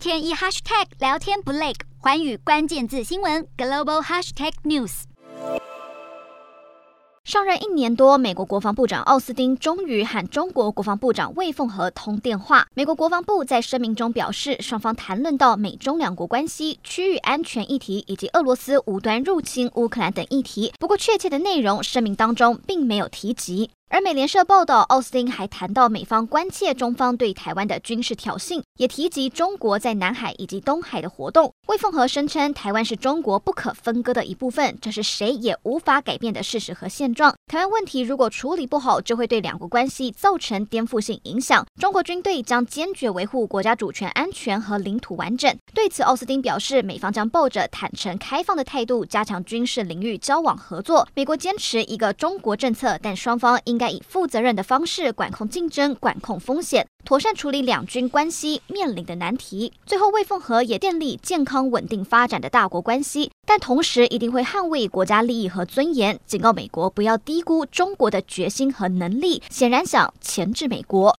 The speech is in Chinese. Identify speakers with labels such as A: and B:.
A: 天一 hashtag 聊天不累，寰宇关键字新闻 global hashtag news。
B: 上任一年多，美国国防部长奥斯汀终于和中国国防部长魏凤和通电话。美国国防部在声明中表示，双方谈论到美中两国关系、区域安全议题以及俄罗斯无端入侵乌克兰等议题。不过，确切的内容声明当中并没有提及。而美联社报道，奥斯汀还谈到美方关切中方对台湾的军事挑衅，也提及中国在南海以及东海的活动。魏凤和声称，台湾是中国不可分割的一部分，这是谁也无法改变的事实和现状。台湾问题如果处理不好，就会对两国关系造成颠覆性影响。中国军队将坚决维护国家主权、安全和领土完整。对此，奥斯汀表示，美方将抱着坦诚开放的态度，加强军事领域交往合作。美国坚持一个中国政策，但双方应该以负责任的方式管控竞争、管控风险，妥善处理两军关系面临的难题。最后，魏凤和也建立健康稳定发展的大国关系，但同时一定会捍卫国家利益和尊严，警告美国不要低估中国的决心和能力，显然想钳制美国。